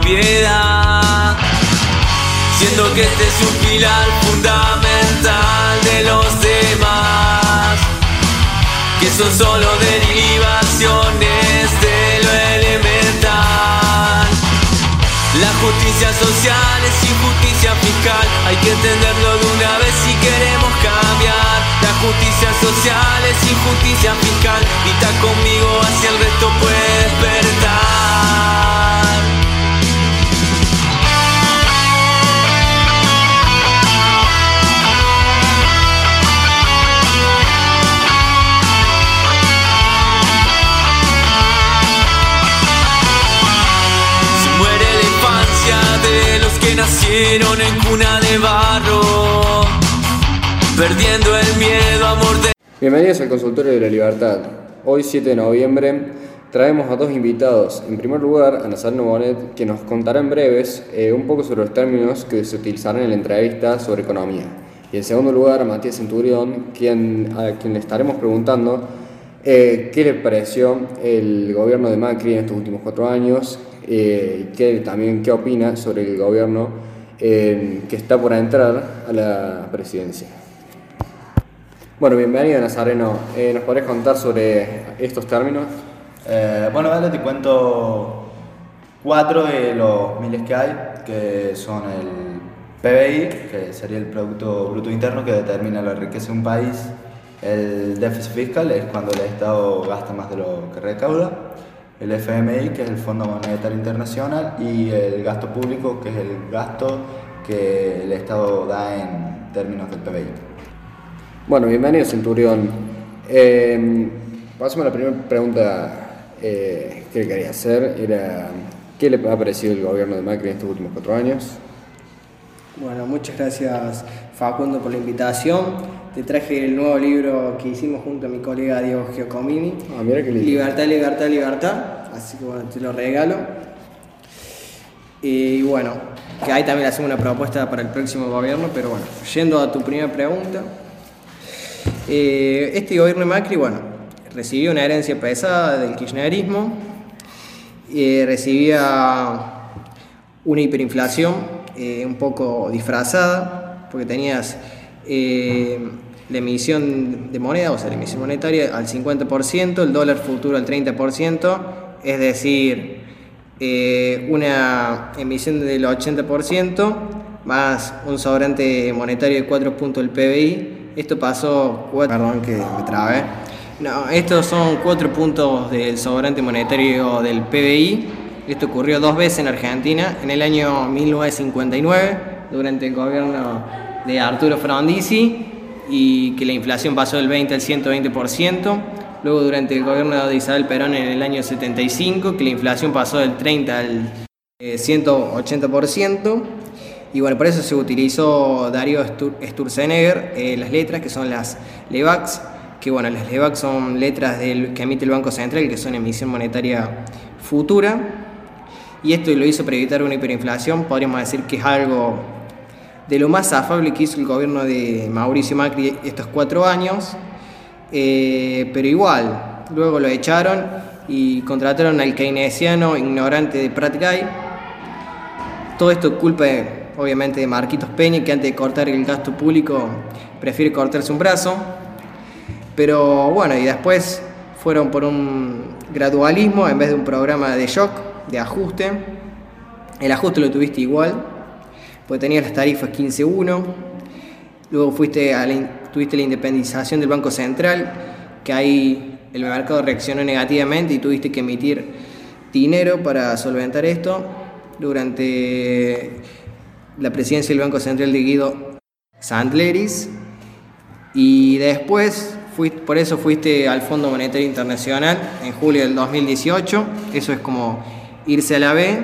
piedad. Siendo que este es un pilar fundamental de los demás, que son solo derivaciones de lo elemental. La justicia social es injusticia fiscal, hay que entenderlo de una vez si queremos cambiar. La justicia social es injusticia fiscal, grita conmigo hacia el resto puede despertar. Nacieron en cuna de barro, perdiendo el miedo a morder. Bienvenidos al Consultorio de la Libertad. Hoy, 7 de noviembre, traemos a dos invitados. En primer lugar, a Nazareno Bonet, que nos contará en breves eh, un poco sobre los términos que se utilizarán en la entrevista sobre economía. Y en segundo lugar, a Matías Centurión, quien, a quien le estaremos preguntando eh, qué le pareció el gobierno de Macri en estos últimos cuatro años eh, y qué, también qué opina sobre el gobierno eh, que está por entrar a la presidencia. Bueno, bienvenido Nazareno. Eh, ¿Nos podrías contar sobre estos términos? Eh, bueno, vale, te cuento cuatro de los miles que hay, que son el PBI, que sería el Producto Bruto Interno que determina la riqueza de un país, el déficit fiscal, es cuando el Estado gasta más de lo que recauda, el FMI, que es el Fondo Monetario Internacional, y el gasto público, que es el gasto que el Estado da en términos del PBI. Bueno, bienvenido Centurión. Eh, pasemos a la primera pregunta eh, que le quería hacer. Era, ¿Qué le ha parecido el gobierno de Macri en estos últimos cuatro años? Bueno, muchas gracias Facundo por la invitación. Te traje el nuevo libro que hicimos junto a mi colega Diego Giacomini. Ah, mira qué lindo. Libertad, libertad, libertad. Así que bueno, te lo regalo. Y bueno, que ahí también hacemos una propuesta para el próximo gobierno, pero bueno, yendo a tu primera pregunta. Eh, este gobierno de Macri, bueno, recibió una herencia pesada del kirchnerismo, eh, recibía una hiperinflación eh, un poco disfrazada, porque tenías eh, la emisión de moneda, o sea, la emisión monetaria al 50%, el dólar futuro al 30%, es decir, eh, una emisión del 80% más un sobrante monetario de 4 puntos del PBI. Esto pasó, cuatro- perdón que me trabé. No, estos son 4 puntos del sobrante monetario del PBI. Esto ocurrió dos veces en Argentina, en el año 1959, durante el gobierno de Arturo Frondizi, y que la inflación pasó del 20 al 120%. Luego durante el gobierno de Isabel Perón en el año 75, que la inflación pasó del 30 al eh, 180%. Y bueno, por eso se utilizó Darío Stur- Sturzenegger eh, las letras, que son las LEVAX, que bueno, las LEVAX son letras del, que emite el Banco Central, que son emisión monetaria futura. Y esto lo hizo para evitar una hiperinflación, podríamos decir que es algo de lo más afable que hizo el gobierno de Mauricio Macri estos cuatro años, eh, pero igual, luego lo echaron y contrataron al keynesiano ignorante de Pratt Guy. Todo esto es culpa, obviamente, de Marquitos Peña, que antes de cortar el gasto público prefiere cortarse un brazo. Pero bueno, y después fueron por un gradualismo en vez de un programa de shock, de ajuste. El ajuste lo tuviste igual, porque tenías las tarifas 15.1. Luego fuiste tuviste la independización del Banco Central, que ahí el mercado reaccionó negativamente y tuviste que emitir dinero para solventar esto. Durante la presidencia del Banco Central de Guido Sandleris. Y después, fuiste, por eso fuiste al Fondo Monetario Internacional en julio del 2018. Eso es como irse a la B.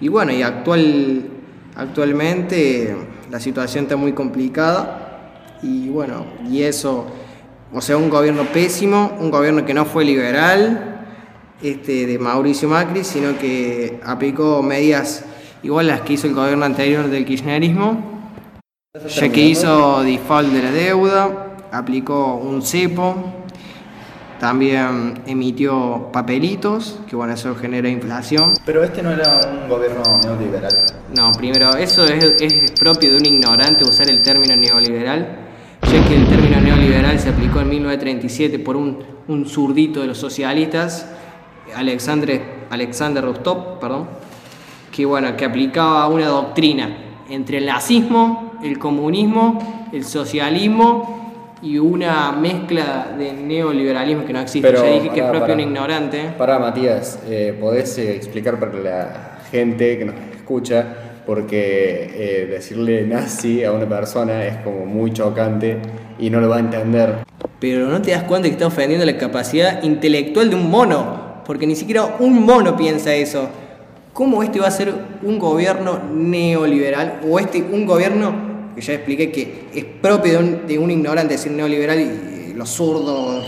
Y bueno, y actual, actualmente la situación está muy complicada. Y bueno, y eso, o sea, un gobierno pésimo, un gobierno que no fue liberal este, de Mauricio Macri, sino que aplicó medidas igual las que hizo el gobierno anterior del kirchnerismo ya que hizo default de la deuda, aplicó un cepo También emitió papelitos, que bueno, eso genera inflación. Pero este no era un gobierno neoliberal. No, primero, eso es, es propio de un ignorante usar el término neoliberal, ya que el término neoliberal se aplicó en 1937 por un, un zurdito de los socialistas, Alexandre, Alexander Rostov, perdón, que, bueno, que aplicaba una doctrina entre el nazismo, el comunismo, el socialismo y una mezcla de neoliberalismo que no existe. Pero, ya dije que es pará, propio pará. un ignorante. Para Matías, eh, ¿podés eh, explicar para la gente que nos escucha? Porque eh, decirle nazi a una persona es como muy chocante y no lo va a entender. Pero no te das cuenta que está ofendiendo la capacidad intelectual de un mono, porque ni siquiera un mono piensa eso. ¿Cómo este va a ser un gobierno neoliberal o este un gobierno que ya expliqué que es propio de un, de un ignorante decir neoliberal y los zurdos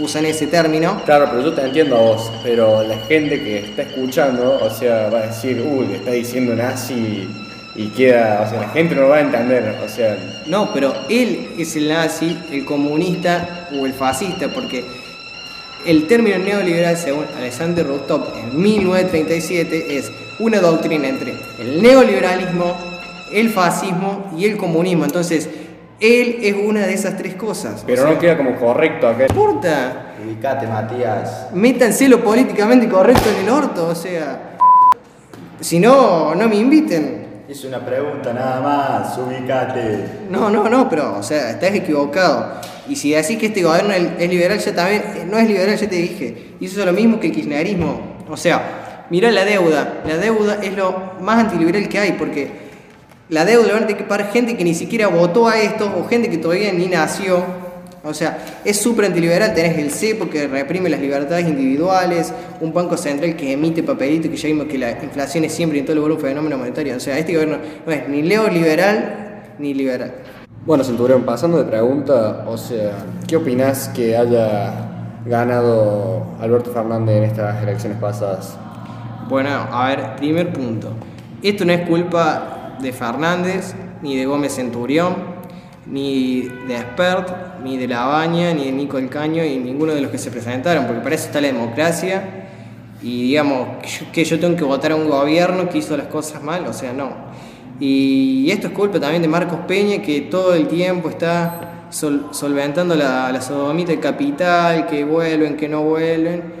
usan ese término? Claro, pero yo te entiendo a vos, pero la gente que está escuchando, o sea, va a decir, uy, le está diciendo nazi y queda, o sea, la gente no lo va a entender, o sea, No, pero él es el nazi, el comunista o el fascista, porque el término neoliberal, según Alexander Rostov, en 1937, es una doctrina entre el neoliberalismo, el fascismo y el comunismo. Entonces, él es una de esas tres cosas. pero O sea, no queda como correcto acá. No importa, Ubicate, Matías. métanse lo políticamente correcto en el orto, o sea. Si no, no me inviten. Hice una pregunta nada más, ubicate. No, no, no, pero, o sea, estás equivocado. Y si decís que este gobierno es es liberal, ya también, eh, no es liberal, ya te dije. Y eso es lo mismo que el kirchnerismo. O sea, mirá la deuda. La deuda es lo más antiliberal que hay, porque la deuda la van a tener que pagar gente que ni siquiera votó a esto, o gente que todavía ni nació. O sea, es súper antiliberal. Tenés el cepo que reprime las libertades individuales, un banco central que emite papelito, que ya vimos que la inflación es siempre y en todo lugar un fenómeno monetario. O sea, este gobierno no es ni neoliberal ni liberal. Bueno, Centurión, pasando de pregunta, o sea, ¿qué opinás que haya ganado Alberto Fernández en estas elecciones pasadas? Bueno, a ver, primer punto. Esto no es culpa de Fernández, ni de Gómez Centurión, ni de Expert, ni de Labaña, ni de Nico El Caño, y ninguno de los que se presentaron, porque para eso está la democracia. Y digamos, que yo, tengo que votar a un gobierno que hizo las cosas mal, o sea, no. Y esto es culpa también de Marcos Peña, que todo el tiempo está sol- solventando la, la sodomita del capital, que vuelven, que no vuelven.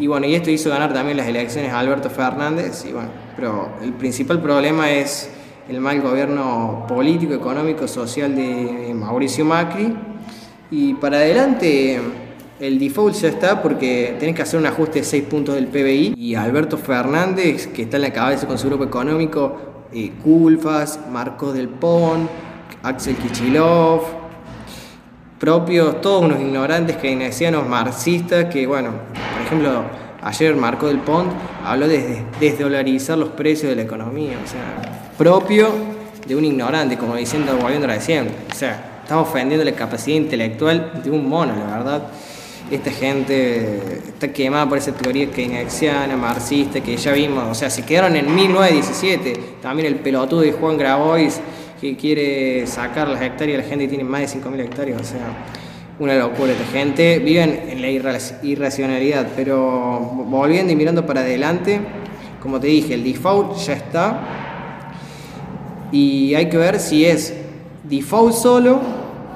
Y bueno, y esto hizo ganar también las elecciones a Alberto Fernández. Y bueno, pero el principal problema es el mal gobierno político, económico, social de Mauricio Macri. Y para adelante el default ya está porque tenés que hacer un ajuste de 6 puntos del PBI. Y Alberto Fernández, que está en la cabeza con su grupo económico, eh, Culfas, Marcos del Pon, Axel Kichilov, propios, todos unos ignorantes keynesianos marxistas que, bueno, por ejemplo, ayer Marco del Pont habló de desdolarizar los precios de la economía, o sea, propio de un ignorante, como diciendo, volviendo recién, o sea, estamos ofendiendo la capacidad intelectual de un mono, la verdad. Esta gente está quemada por esa teoría keynesiana, marxista, que ya vimos, o sea, se quedaron en 1917. También el pelotudo de Juan Grabois, que quiere sacar las hectáreas la gente tiene más de 5.000 hectáreas, o sea, una locura. Esta gente viven en la irra- irracionalidad, pero volviendo y mirando para adelante, como te dije, el default ya está y hay que ver si es default solo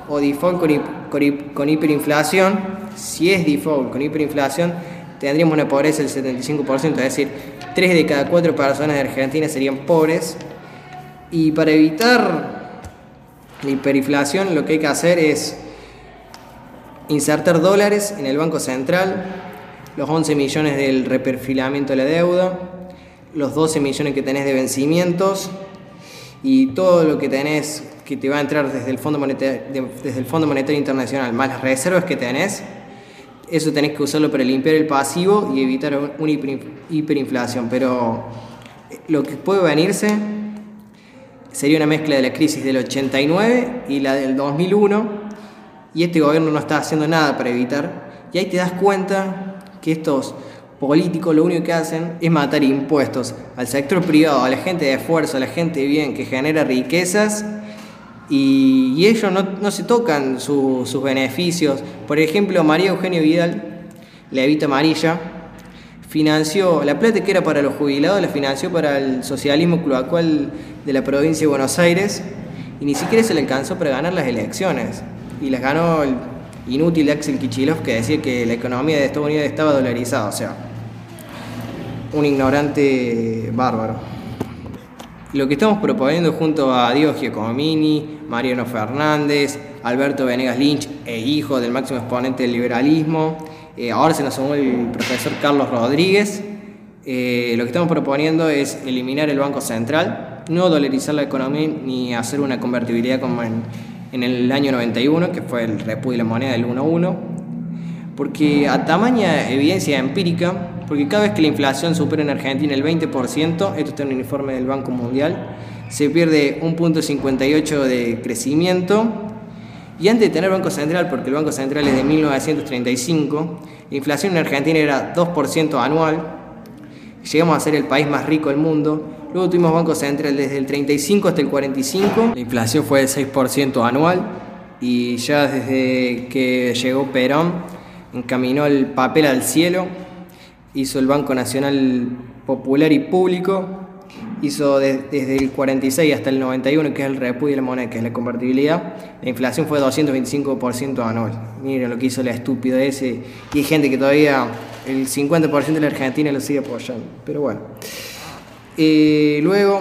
o default con, con con hiperinflación. Si es default con hiperinflación, tendríamos una pobreza del 75%, es decir, 3 de cada 4 personas de Argentina serían pobres. Y para evitar la hiperinflación, lo que hay que hacer es insertar dólares en el Banco Central, los 11 millones del reperfilamiento de la deuda, los 12 millones que tenés de vencimientos y todo lo que tenés que te va a entrar desde el Fondo Monetario, de- desde el Fondo Monetario Internacional, más las reservas que tenés, eso tenés que usarlo para limpiar el pasivo y evitar un- una hiper- hiperinflación. Pero eh, lo que puede venirse sería una mezcla de la crisis del 89 y la del 2001 y este gobierno no está haciendo nada para evitar. Y ahí te das cuenta que estos políticos lo único que hacen es matar impuestos al sector privado, a la gente de esfuerzo, a la gente bien que genera riquezas y, ellos no, se tocan sus beneficios. Por ejemplo, María Eugenia Vidal, Levita Amarilla, financió, la plata que era para los jubilados la financió para el socialismo cloacual de la provincia de Buenos Aires y ni siquiera se le alcanzó para ganar las elecciones. Y las ganó el inútil Axel Kichilov que decía que la economía de Estados Unidos estaba dolarizada, o sea, un ignorante bárbaro. Lo que estamos proponiendo junto a Diego Giacomini, Mariano Fernández, Alberto Venegas Lynch e hijo del máximo exponente del liberalismo, eh, ahora se nos sumó el profesor Carlos Rodríguez. Eh, lo que estamos proponiendo es eliminar el Banco Central, no dolarizar la economía ni hacer una convertibilidad como en, el año 91, que fue el repudio de la moneda del 1-1, porque a tamaña evidencia empírica porque cada vez que la inflación supera en Argentina el 20%, esto está en un informe del Banco Mundial, se pierde un punto 58 de crecimiento. Y antes de tener Banco Central, porque el Banco Central es de 1935, la inflación en Argentina era 2% anual, llegamos a ser el país más rico del mundo. Luego tuvimos Banco Central desde el 35 hasta el 45, la inflación fue del 6% anual y ya desde que llegó Perón encaminó el papel al cielo hizo el Banco Nacional Popular y Público, hizo desde el 46 hasta el 91, que es el repudio de la moneda, que es la convertibilidad, la inflación fue 225% anual. Miren lo que hizo la estupidez ese, y hay gente que todavía el 50% de la Argentina lo sigue apoyando. Pero bueno. Luego,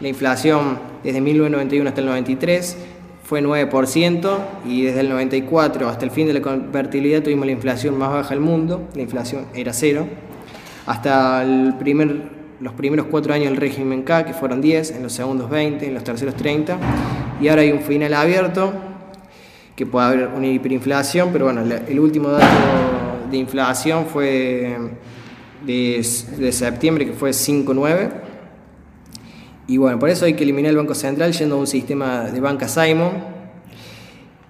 la inflación desde 1991 hasta el 93 fue 9% y desde el 94 hasta el fin de la convertibilidad tuvimos la inflación más baja del mundo, la inflación era cero, hasta el primer, los primeros cuatro años del régimen K, que fueron 10, en los segundos 20, en los terceros 30, y ahora hay un final abierto, que puede haber una hiperinflación, pero bueno, el último dato de inflación fue de, de septiembre, que fue 5,9 y bueno, por eso hay que eliminar el Banco Central yendo a un sistema de banca Simon,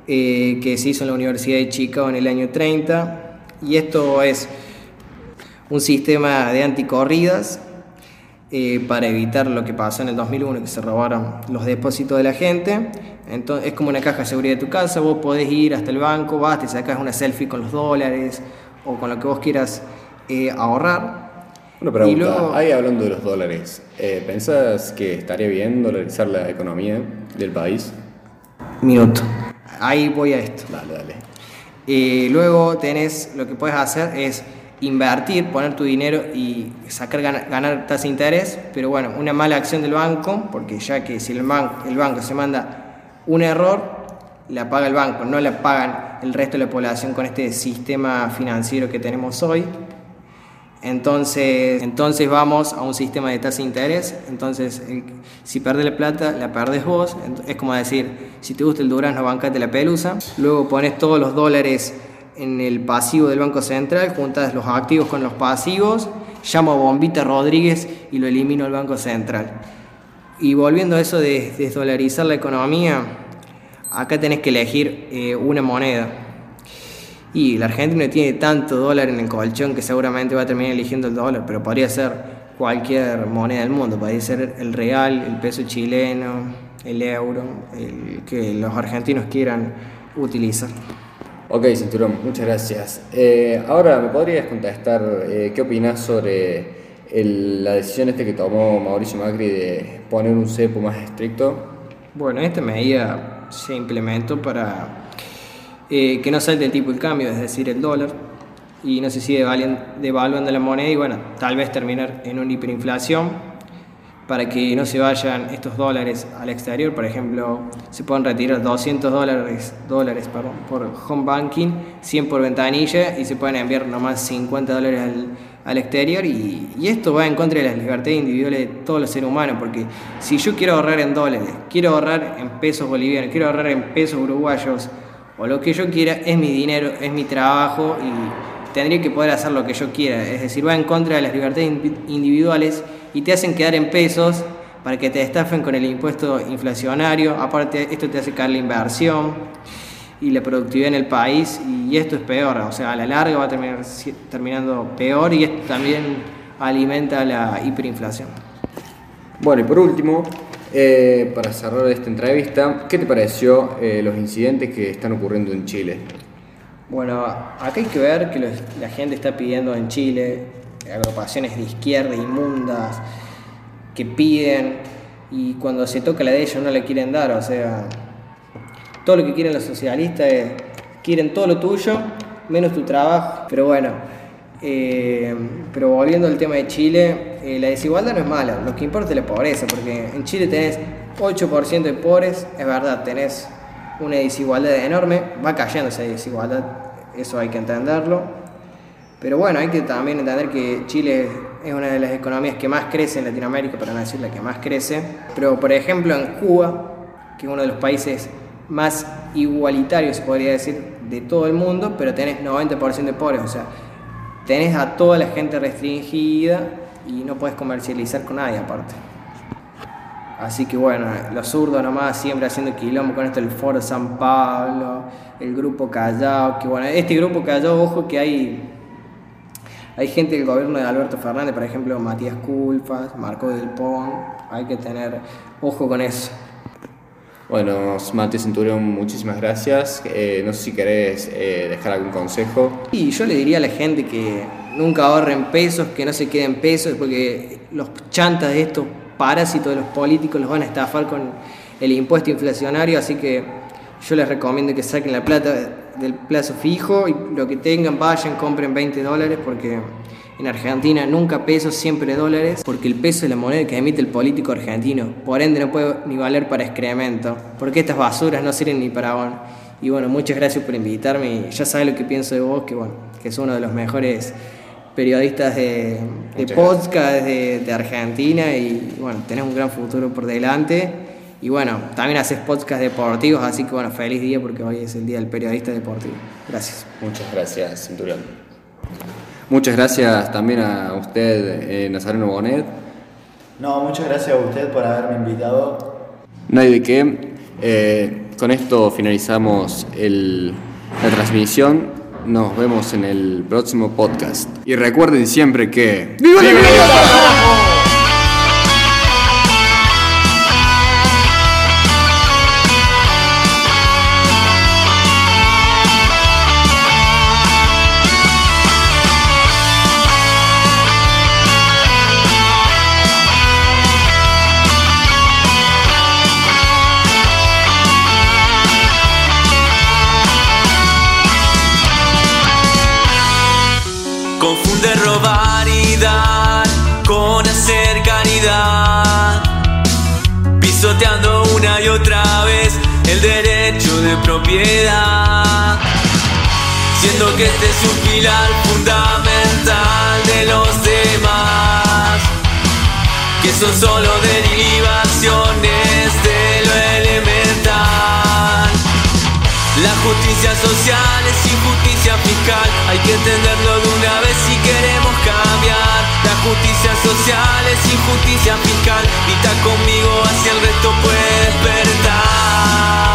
eh, que se hizo en la Universidad de Chicago en el año 30. Y esto es un sistema de anticorridas eh, para evitar lo que pasó en el 2001, que se robaron los depósitos de la gente. Entonces, es como una caja de seguridad de tu casa, vos podés ir hasta el banco, vas, te sacas una selfie con los dólares o con lo que vos quieras eh, ahorrar una pregunta, ahí hablando de los dólares, eh, ¿pensás que estaría bien dolarizar la economía del país? Minuto. Ahí voy a esto. Dale, dale. Y luego tenés, lo que puedes hacer es invertir, poner tu dinero y sacar ganar, tasa de interés, pero bueno, una mala acción del banco, porque ya que si el, banco, el banco se manda un error, la paga el banco, no la pagan el resto de la población con este sistema financiero que tenemos hoy. Entonces, entonces vamos a un sistema de tasa de interés. Entonces, si perdes la plata, la perdes vos. Es como decir, si te gusta el durazno, bancate la pelusa. Luego pones todos los dólares en el pasivo del Banco Central, juntas los activos con los pasivos, llamo a Bombita Rodríguez y lo elimino al Banco Central. Y volviendo a eso de desdolarizar la economía, acá tenés que elegir eh, una moneda. Y la Argentina tiene tanto dólar en el colchón que seguramente va a terminar eligiendo el dólar, pero podría ser cualquier moneda del mundo, podría ser el real, el peso chileno, el euro, el que los argentinos quieran utilizar. Ok, Cinturón, muchas gracias. Eh, ahora, ¿me podrías contestar eh, qué opinas sobre la decisión este que tomó Mauricio Macri de poner un cepo más estricto? Bueno, esta medida se implementó para eh, que no salte el tipo de cambio, es decir, el dólar, y no se sigue devaluando la moneda y bueno, tal vez terminar en una hiperinflación para que no se vayan estos dólares al exterior, por ejemplo, se pueden retirar 200 dólares, dólares por home banking, 100 por ventanilla y se pueden enviar nomás 50 dólares al, al exterior y, y, esto va en contra de las libertades individuales de todos los seres humanos, porque si yo quiero ahorrar en dólares, quiero ahorrar en pesos bolivianos, quiero ahorrar en pesos uruguayos, o lo que yo quiera, es mi dinero, es mi trabajo y tendría que poder hacer lo que yo quiera. Es decir, va en contra de las libertades individuales y te hacen quedar en pesos para que te estafen con el impuesto inflacionario. Aparte, esto te hace caer la inversión y la productividad en el país y esto es peor. O sea, a la larga va a terminar terminando peor y esto también alimenta la hiperinflación. Bueno, y por último, Eh, para cerrar esta entrevista, ¿qué te pareció eh, los incidentes que están ocurriendo en Chile? Bueno, acá hay que ver que los- la gente está pidiendo en Chile agrupaciones de izquierda inmundas que piden y cuando se toca la de ellos no le quieren dar, o sea, todo lo que quieren los socialistas es, quieren todo lo tuyo menos tu trabajo, pero bueno, eh, pero volviendo al tema de Chile, eh, la desigualdad no es mala, lo que importa es la pobreza, porque en Chile tenés 8% de pobres, es verdad, tenés una desigualdad enorme, va cayendo esa desigualdad, eso hay que entenderlo, pero bueno, hay que también entender que Chile es una de las economías que más crece en Latinoamérica, para no decir la que más crece, pero por ejemplo en Cuba, que es uno de los países más igualitarios, se podría decir, de todo el mundo, pero tenés 90% de pobres, o sea, tenés a toda la gente restringida y no puedes comercializar con nadie aparte. Así que bueno, los zurdos nomás siempre haciendo quilombo con esto del Foro San Pablo, el grupo Callao, que bueno, este grupo Callao, ojo que hay, hay gente del gobierno de Alberto Fernández, por ejemplo Matías Culfas, Marco del Pon, hay que tener ojo con eso. Bueno, Mate Centurión, muchísimas gracias. Eh, no sé si querés eh, dejar algún consejo. Y yo le diría a la gente que nunca ahorren pesos, que no se queden pesos, porque los chantas de estos parásitos de los políticos los van a estafar con el impuesto inflacionario, así que yo les recomiendo que saquen la plata del plazo fijo y lo que tengan vayan, compren 20 dólares, porque en Argentina nunca pesos, siempre dólares, porque el peso es la moneda que emite el político argentino, por ende no puede ni valer para excremento, porque estas basuras no sirven ni para bon. Y bueno, muchas gracias por invitarme y ya sabes lo que pienso de vos, que bueno, que es uno de los mejores periodistas de, de podcast de, de Argentina y bueno, tenés un gran futuro por delante. Y bueno, también haces podcast deportivos, así que bueno, feliz día porque hoy es el día del periodista deportivo. Gracias. Muchas gracias, Centurión. Muchas gracias también a usted, eh, Nazareno Bonet. No, muchas gracias a usted por haberme invitado. No hay de qué. Eh, con esto finalizamos el- la transmisión. Nos vemos en el próximo podcast. Y recuerden siempre que... ¡Viva la libertad! Pilar fundamental de los demás. Que son solo derivaciones de lo elemental. La justicia social es injusticia fiscal, hay que entenderlo de una vez si queremos cambiar. La justicia social es injusticia fiscal, grita conmigo hacia el resto puede despertar.